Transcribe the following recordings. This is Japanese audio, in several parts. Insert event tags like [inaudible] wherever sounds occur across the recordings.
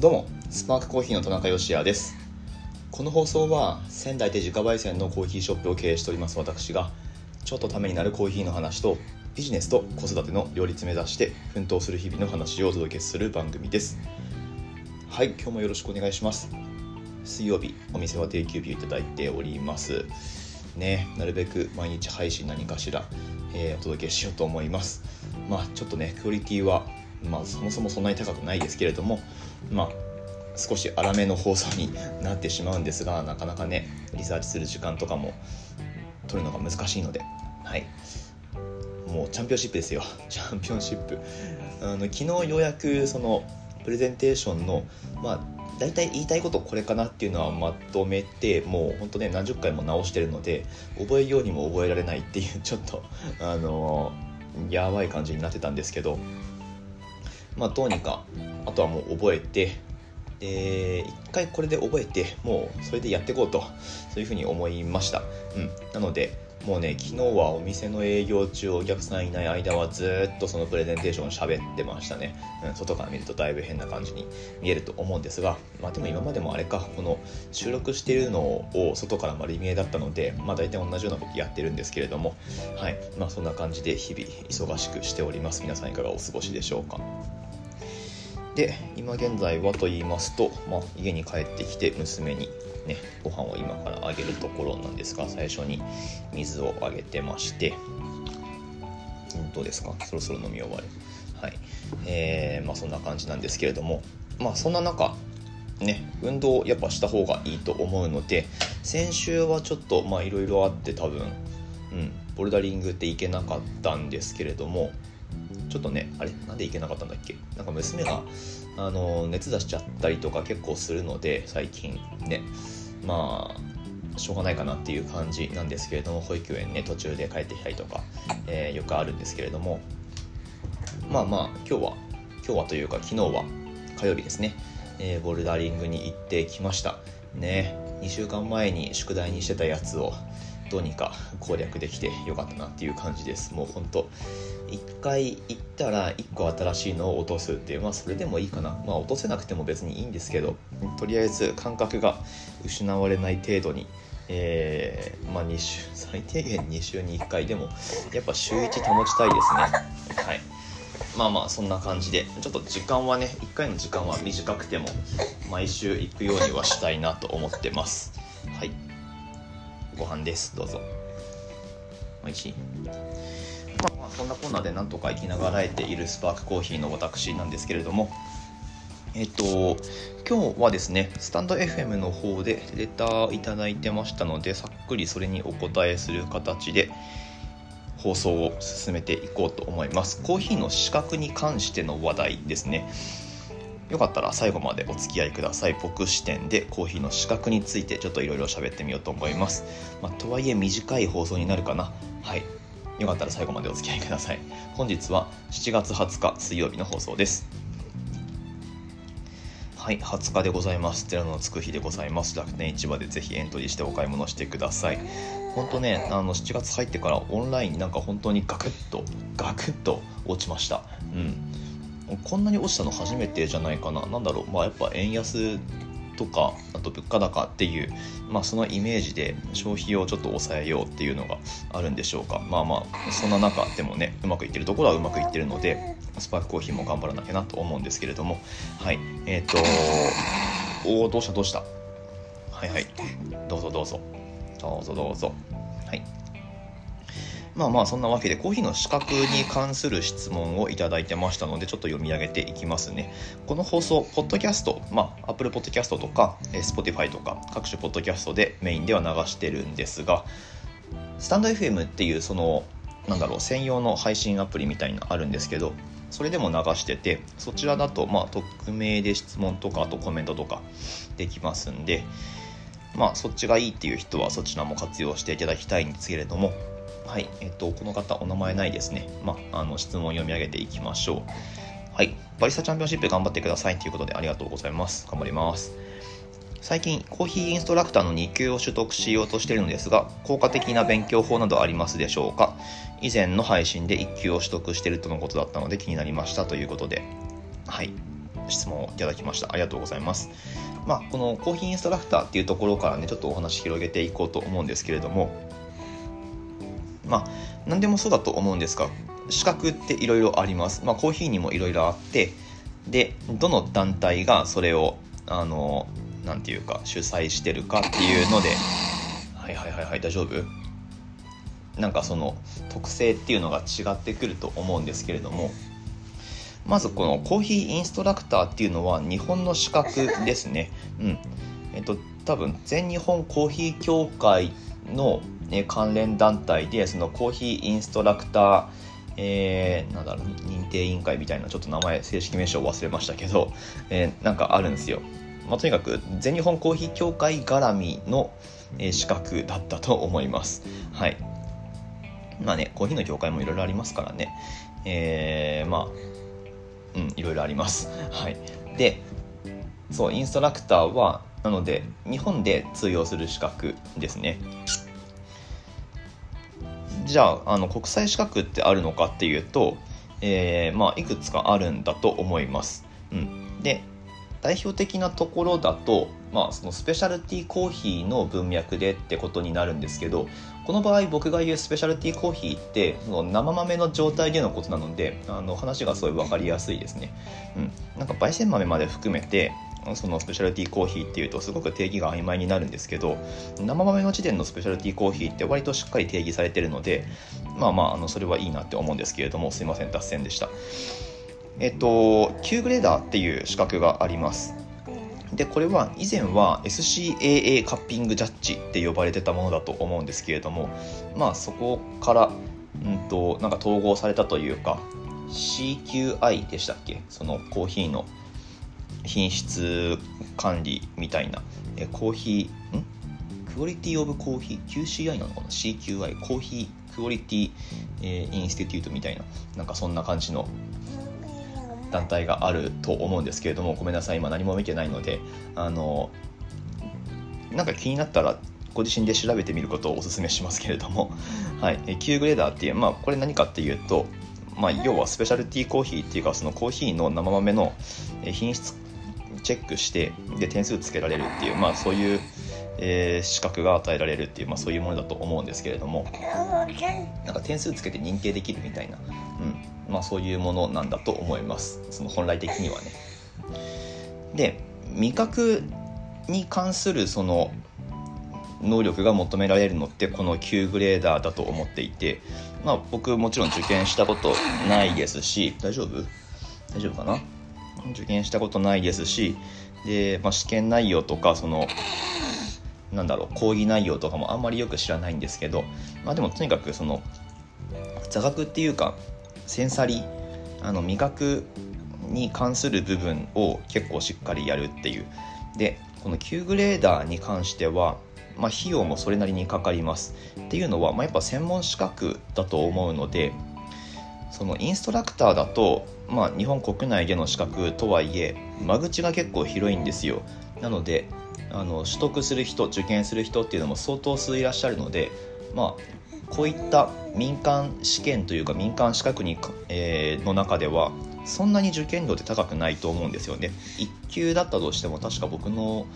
どうもスパークコーヒーの田中芳也です。この放送は仙台で自家焙煎のコーヒーショップを経営しております私がちょっとためになるコーヒーの話とビジネスと子育ての両立目指して奮闘する日々の話をお届けする番組です。はい今日もよろしくお願いします。水曜日お店は定休日をいただいております。ねなるべく毎日配信何かしら、えー、お届けしようと思います。まあちょっとねクオリティはまあそもそもそんなに高くないですけれどもまあ少し粗めの放送になってしまうんですがなかなかねリサーチする時間とかも取るのが難しいのではい。もうチャンピオンシップですよ。[laughs] チャンピオンシップ。あの昨日ようやくそのプレゼンテーションのまあ大体言いたいことこれかなっていうのはまとめてもうほんとね何十回も直してるので覚えようにも覚えられないっていうちょっとあのやばい感じになってたんですけどまあどうにかあとはもう覚えてで一回これで覚えてもうそれでやっていこうとそういうふうに思いました、うん、なのでもうね昨日はお店の営業中お客さんいない間はずっとそのプレゼンテーションを喋ってましたね、うん、外から見るとだいぶ変な感じに見えると思うんですがまあでも今までもあれかこの収録しているのを外から丸見えだったのでまあ大体同じようなことやってるんですけれどもはい。まあそんな感じで日々忙しくしております。皆さんいかがお過ごしでしょうか。で今現在はと言いますと、まあ、家に帰ってきて娘にねご飯を今からあげるところなんですが最初に水をあげてまして。どうですか？そろそろ飲み終わりはい。えー、まあそんな感じなんですけれども。まあそんな中ね運動やっぱした方がいいと思うので先週はちょっとまあいろいろあって多分うんボルダリングって行けなかったんですけれどもちょっとねあれ？なんで行けなかったんだっけ？なんか娘があの熱出しちゃったりとか結構するので最近ね。まあしょうがないかなっていう感じなんですけれども保育園ね途中で帰ってきたりとか、えー、よくあるんですけれども。まあまあ今日は今日はというか昨日は火曜日ですね、えー、ボルダリングに行ってきました。ね。2週間前に宿題にしてたやつをどうにか攻略できてよかったなっていう感じです。もうほんと1回行ったら1個新しいのを落とすっていうまあそれでもいいかな。まあ落とせなくても別にいいんですけどとりあえず感覚が失われない程度にえー、まあ2週最低限2週に1回でもやっぱ週1保ちたいですね。はい。まあまあそんな感じで。ちょっと時間はね1回の時間は短くても毎週行くようにはしたいなと思ってます。はい。ご飯です。どうぞ。おいしい？そんなこんなでなんとか生きながらえているスパークコーヒーの私なんですけれどもえっと今日はですねスタンド FM の方でレターいただいてましたのでさっくりそれにお答えする形で放送を進めていこうと思います。コーヒーの資格に関しての話題ですね。よかったら最後までお付き合いください。僕視点でコーヒーの資格についてちょっといろいろ喋ってみようと思います、まあ、とはいえ短い放送になるかな。はい。よかったら最後までお付き合いください本日は7月20日水曜日の放送ですはい、20日でございます。寺のつく日でございます。楽天市場でぜひエントリーしてお買い物してください。本当ね、あの7月入ってからオンラインなんか本当にガクッと、ガクッと落ちました。うん。こんなに落ちたの初めてじゃないかな何だろうまあやっぱ円安とかあと物価高っていう、まあ、そのイメージで消費をちょっと抑えようっていうのがあるんでしょうか。まあまあそんな中でもねうまくいってるところはうまくいってるのでスパークコーヒーも頑張らなきゃなと思うんですけれども。はい。えっ、ー、とおおどうしたどうした？はいはい。どうぞどうぞ。どうぞどうぞ。はい。まあまあそんなわけでコーヒーの資格に関する質問をいただいてましたのでちょっと読み上げていきますね。この放送ポッドキャストまあ Apple Podcast とか Spotify とか各種ポッドキャストでメインでは流してるんですがスタンド FM っていうそのなんだろう専用の配信アプリみたいなのあるんですけどそれでも流しててそちらだとまあ匿名で質問とかあとコメントとかできますんでまあそっちがいいっていう人はそちらも活用していただきたいんですけれどもはい、えっと、この方、お名前ないですね。まあ、あの、質問を読み上げていきましょう。はい、バリスタチャンピオンシップ頑張ってくださいということでありがとうございます。頑張ります。最近、コーヒーインストラクターの2級を取得しようとしているのですが、効果的な勉強法などありますでしょうか？以前の配信で1級を取得しているとのことだったので気になりましたということで、はい、質問をいただきましたありがとうございますまあこのコーヒーインストラクターっていうところからねちょっとお話広げていこうと思うんですけれどもまあ何でもそうだと思うんですが資格っていろいろあります、まあ、コーヒーにもいろいろあってでどの団体がそれをあのなんていうか主催してるかっていうのではいはいはいはい大丈夫？なんかその特性っていうのが違ってくると思うんですけれどもまずこのコーヒーインストラクターっていうのは日本の資格ですね。うん。えっと多分全日本コーヒー協会の、ね、関連団体でそのコーヒーインストラクターえー、なんだろう認定委員会みたいなちょっと名前正式名称忘れましたけど、えー、なんかあるんですよ、まあ、とにかく全日本コーヒー協会絡みの、えー、資格だったと思います。はい。まあねコーヒーの協会もいろいろありますからね。えー、まあうんいろいろあります。はい。でそうインストラクターはなので日本で通用する資格ですね。じゃああの国際資格ってあるのかっていうと、えー、まあ、いくつかあるんだと思います。うん、で代表的なところだと、まあ、そのスペシャルティーコーヒーの文脈でってことになるんですけどこの場合僕が言うスペシャルティーコーヒーってその生豆の状態でのことなのであの話がすごい分かりやすいですね。うん、なんか焙煎豆まで含めてそのスペシャルティーコーヒーっていうとすごく定義が曖昧になるんですけど生豆の時点のスペシャルティーコーヒーって割としっかり定義されてるのでまあまああのそれはいいなって思うんですけれどもすいません脱線でした。えっと Q グレーダーっていう資格があります。でこれは以前は SCAA カッピングジャッジって呼ばれてたものだと思うんですけれどもまあそこからうんとなんか統合されたというか CQI でしたっけ？そのコーヒーの品質管理みたいな、えコーヒーん？クオリティオブコーヒー QCI なのかな？CQI コーヒークオリティ、えー、インスティテュートみたいな。なんかそんな感じの団体があると思うんですけれどもごめんなさい。今何も見てないので。あのなんか気になったらご自身で調べてみることをお勧めしますけれども、[laughs] はい、Q グレーダーっていう、まあ、これ何かっていうと、まあ、要はスペシャルティーコーヒーっていうかそのコーヒーの生豆の品質チェックしてで点数つけられるっていう、まあ、そういう、えー、資格が与えられるっていう、まあ、そういうものだと思うんですけれども。なんか点数つけて認定できるみたいな、うんまあ、そういうものなんだと思います。その本来的にはね。で味覚に関するその能力が求められるのってこの9グレーダーだと思っていて、まあ、僕もちろん受験したことないですし大丈夫？大丈夫かな？受験したことないですしで、まあ、試験内容とかそのなんだろう講義内容とかもあんまりよく知らないんですけど、まあ、でもとにかくその座学っていうかセンサリあの味覚に関する部分を結構しっかりやるっていう。でこの9グレーダーに関しては、まあ、費用もそれなりにかかります。っていうのは、まあ、やっぱ専門資格だと思うのでそのインストラクターだとまあ、日本国内での資格とはいえ間口が結構広いんですよ。なのであの取得する人受験する人っていうのも相当数いらっしゃるのでまあこういった民間試験というか民間資格に、えー、の中ではそんなに受験度って高くないと思うんですよね。1級だったとしても確か僕の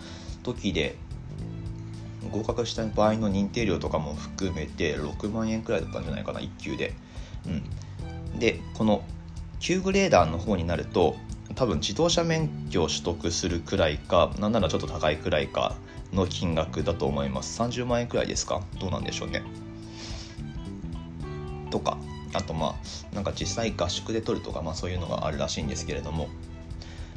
時で合格した場合の認定料とかも含めて6万円くらいだったんじゃないかな1級で。うん。でこの9グレーダーの方になると多分自動車免許を取得するくらいかなんならちょっと高いくらいかの金額だと思います。30万円くらいですか？どうなんでしょうね。とかあとまあなんか実際合宿で取るとか、まあ、そういうのがあるらしいんですけれども。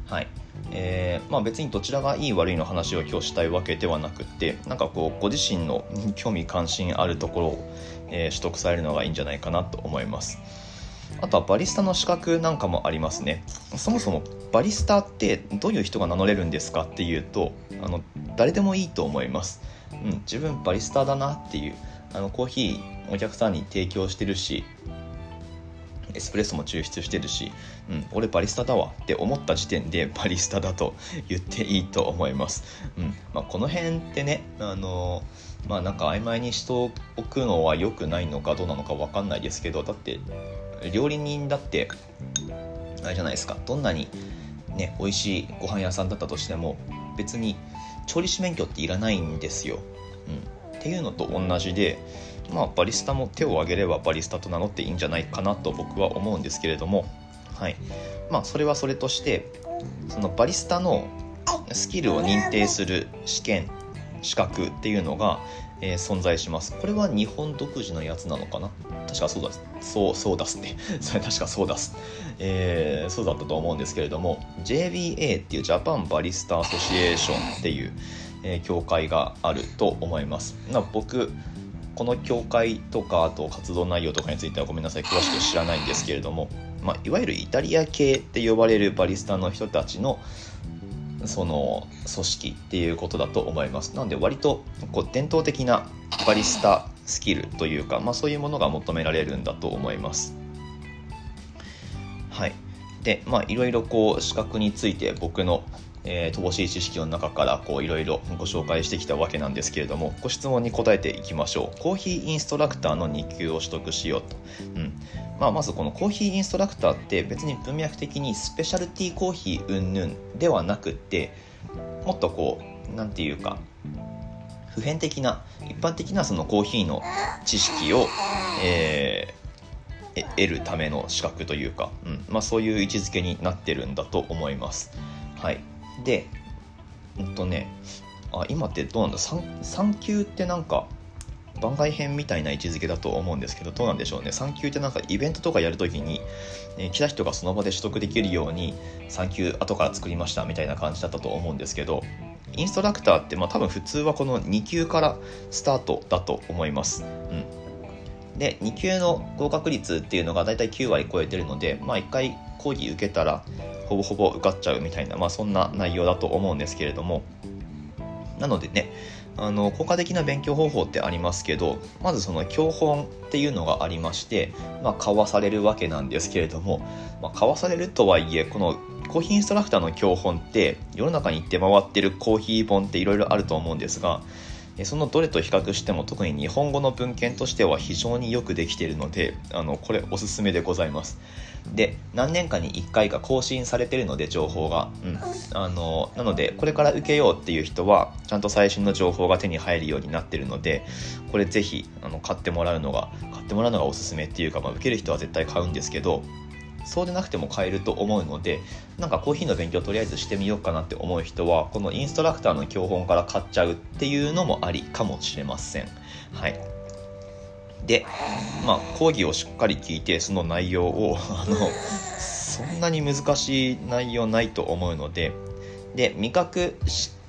はい。えーまあ、別にどちらがいい悪いの話を今日したいわけではなくてなんかこうご自身の興味関心あるところを、えー、取得されるのがいいんじゃないかなと思います。あとはバリスタの資格なんかもありますねそもそもバリスタってどういう人が名乗れるんですかっていうとあの誰でもいいと思います、うん、自分バリスタだなっていうあのコーヒーお客さんに提供してるしエスプレッソも抽出してるし、うん、俺バリスタだわって思った時点でバリスタだと言っていいと思います。うんまあ、この辺ってね、あのまあなんか曖昧にしておくのは良くないのかどうなのか分かんないですけど、だって料理人だってあれじゃないですか。どんなにね美味しいご飯屋さんだったとしても別に調理師免許っていらないんですよ、うん、っていうのと同じでまあバリスタも手を挙げればバリスタと名乗っていいんじゃないかなと僕は思うんですけれどもはい。まあそれはそれとしてそのバリスタのスキルを認定する試験資格っていうのが、えー、存在します。これは日本独自のやつなのかな？確かそうだ。そうそうだすね。[laughs] それ確かそうだす、えー、そうだったと思うんですけれども JBA っていうジャパンバリスタアソシエーションっていう、えー、協会があると思います。な僕この協会とかあと活動内容とかについてはごめんなさい。詳しく知らないんですけれども、まあ、いわゆるイタリア系って呼ばれるバリスタの人たちのその組織っていうことだと思います。なので割とこう伝統的なバリスタスキルというか、まあ、そういうものが求められるんだと思います。はい。でまあいろいろこう資格について僕のえー、乏しい知識の中からこういろいろご紹介してきたわけなんですけれどもご質問に答えていきましょう。コーヒーインストラクターの2級を取得しようと、うん。まあ、まずこのコーヒーインストラクターって別に文脈的にスペシャルティーコーヒー云々ではなくってもっとこう何て言うか普遍的な一般的なそのコーヒーの知識を、えー、得るための資格というか、うん。まあ、そういう位置づけになってるんだと思います。はい、でうんとねあ今ってどうなんだ？3, 3級ってなんか番外編みたいな位置づけだと思うんですけどどうなんでしょうね？3級ってなんかイベントとかやるときに、え、来た人がその場で取得できるように3級後から作りましたみたいな感じだったと思うんですけどインストラクターってまあ多分普通はこの2級からスタートだと思います。うん。で2級の合格率っていうのが大体9割超えてるので、まあ、1回講義受けたらほぼほぼ受かっちゃうみたいな、まあ、そんな内容だと思うんですけれども。なのでねあの効果的な勉強方法ってありますけどまずその教本っていうのがありまして、まあ、交わされるわけなんですけれども、まあ、交わされるとはいえこのコーヒーインストラクターの教本って世の中に出回ってるコーヒー本っていろいろあると思うんですがそのどれと比較しても特に日本語の文献としては非常によくできているのであのこれおすすめでございます。で何年かに1回か更新されてるので情報が、うん、あのなのでこれから受けようっていう人はちゃんと最新の情報が手に入るようになってるのでこれぜひあの買ってもらうのが買ってもらうのがおすすめっていうか、まあ、受ける人は絶対買うんですけどそうでなくても買えると思うのでなんかコーヒーの勉強とりあえずしてみようかなって思う人はこのインストラクターの教本から買っちゃうっていうのもありかもしれません。はい。でまあ講義をしっかり聞いてその内容を [laughs] あのそんなに難しい内容ないと思うのでで味覚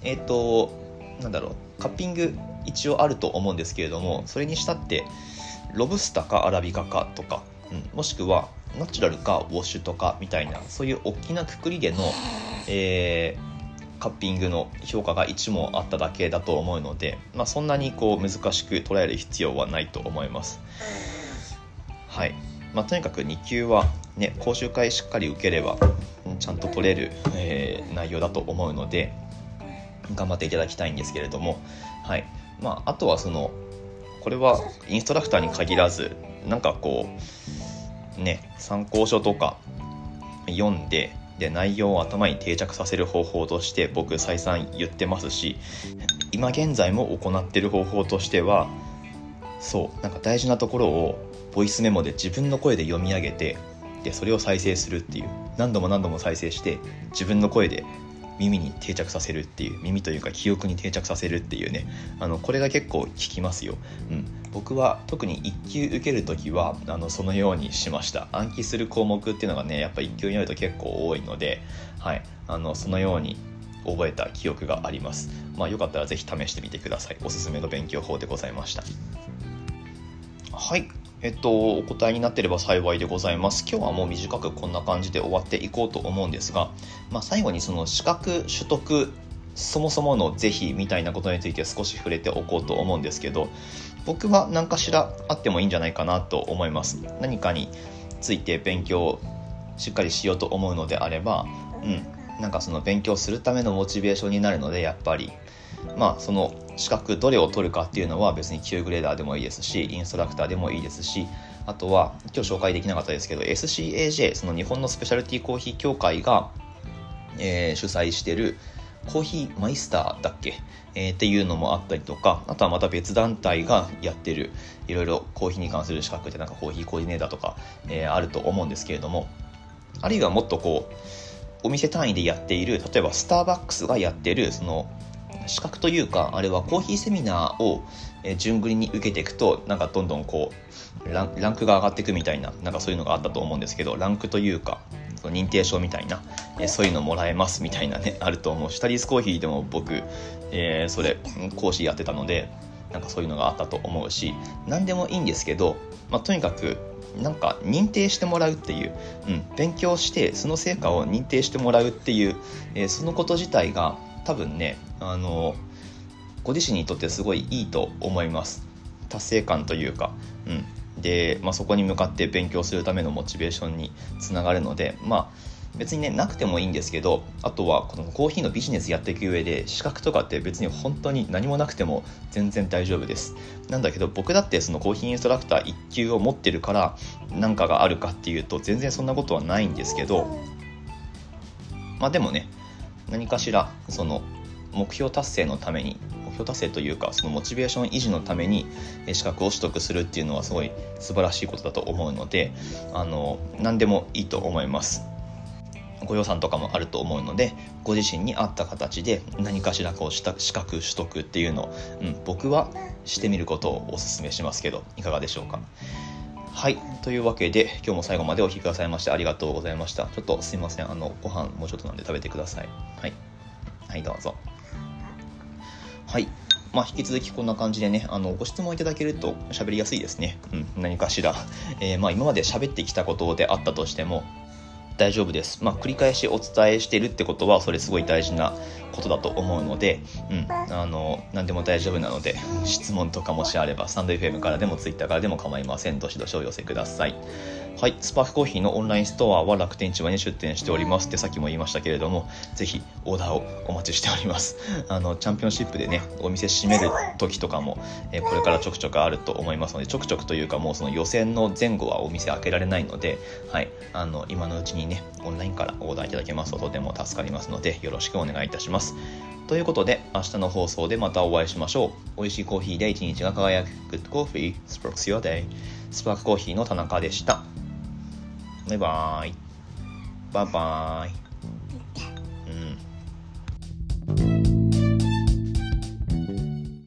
えっ、ー、となんだろうカッピング一応あると思うんですけれどもそれにしたってロブスタかアラビカかとか、うん、もしくはナチュラルかウォッシュとかみたいなそういう大きなくくりでの、えー、カッピングの評価が1問あっただけだと思うので、まあ、そんなにこう難しく捉える必要はないと思います。はい。まあ、とにかく2級は、ね、講習会しっかり受ければちゃんと取れる、えー、内容だと思うので頑張っていただきたいんですけれども、はい。まあ、あとはそのこれはインストラクターに限らずなんかこうね参考書とか読んでで内容を頭に定着させる方法として僕再三言ってますし今現在も行ってる方法としてはそうなんか大事なところをボイスメモで自分の声で読み上げてでそれを再生するっていう何度も何度も再生して自分の声で耳に定着させるっていう耳というか記憶に定着させるっていうねあのこれが結構効きますよ、うん、僕は特に1級受ける時はあのそのようにしました。暗記する項目っていうのがねやっぱ1級になると結構多いので、はい、あのそのように覚えた記憶があります。まあよかったら是非試してみてください。おすすめの勉強法でございました。はい。えっと、お答えになってれば幸いでございます。今日はもう短くこんな感じで終わっていこうと思うんですが、まあ、最後にその資格取得そもそもの是非みたいなことについて少し触れておこうと思うんですけど僕は何かしらあってもいいんじゃないかなと思います。何かについて勉強しっかりしようと思うのであればうん。なんかその勉強するためのモチベーションになるのでやっぱり。まあその資格どれを取るかっていうのは別に Q グレーダーでもいいですしインストラクターでもいいですしあとは今日紹介できなかったですけど SCAJ その日本のスペシャルティーコーヒー協会がえー、主催してるコーヒーマイスターだっけ、えー、っていうのもあったりとかあとはまた別団体がやってるいろいろコーヒーに関する資格ってなんかコーヒーコーディネーターとか、えー、あると思うんですけれどもあるいはもっとこうお店単位でやっている例えばスターバックスがやってるその資格というかあれはコーヒーセミナーをえ順繰りに受けていくとなんかどんどんこうランクが上がっていくみたいななんかそういうのがあったと思うんですけどランクというかその認定証みたいなえそういうのもらえますみたいなね [laughs] あると思うしタリースコーヒーでも僕、えー、それ講師やってたのでなんかそういうのがあったと思うし何でもいいんですけど、まあ、とにかくなんか認定してもらうっていう、うん、勉強してその成果を認定してもらうっていう、えー、そのこと自体が多分ねあのご自身にとってすごいいいと思います。達成感というか、うん、で、まあ、そこに向かって勉強するためのモチベーションにつながるのでまあ別にねなくてもいいんですけどあとはこのコーヒーのビジネスやっていく上で資格とかって別に本当に何もなくても全然大丈夫です。なんだけど僕だってそのコーヒーインストラクター1級を持ってるから何かがあるかっていうと全然そんなことはないんですけどまあでもね何かしらその目標達成のために目標達成というかそのモチベーション維持のために資格を取得するっていうのはすごい素晴らしいことだと思うのであの何でもいいと思いますご予算とかもあると思うのでご自身に合った形で何かしらこうした資格取得っていうのを、うん、僕はしてみることをお勧めしますけどいかがでしょうかはい。というわけで、今日も最後までお聴きくださいましてありがとうございました。ちょっとすいません。あの、ご飯もうちょっとなんで食べてください。はい。はい、どうぞ。はい。まあ、引き続きこんな感じでね、あの、ご質問いただけると喋りやすいですね。うん、何かしら。えー、まあ、今まで喋ってきたことであったとしても、大丈夫です。まあ、繰り返しお伝えしてるってことは、それすごい大事なことだと思うので、うん、あの、何でも大丈夫なので、質問とかもしあれば、スタンド FM からでも Twitter からでも構いません。どしどしお寄せください。はい、スパークコーヒーのオンラインストアは楽天市場に出店しておりますってさっきも言いましたけれども、ぜひオーダーをお待ちしております。[laughs] あの、チャンピオンシップでね、お店閉める時とかも、えこれからちょくちょくあると思いますので、ちょくちょくというかもうその予選の前後はお店開けられないので、はい、あの、今のうちにね、オンラインからオーダーいただけますととても助かりますので、よろしくお願いいたします。ということで、明日の放送でまたお会いしましょう。美味しいコーヒーで一日が輝く Good Coffee Sparks Your Day スパークコーヒーの田中でした。バイバーイ。バイバイ。うん。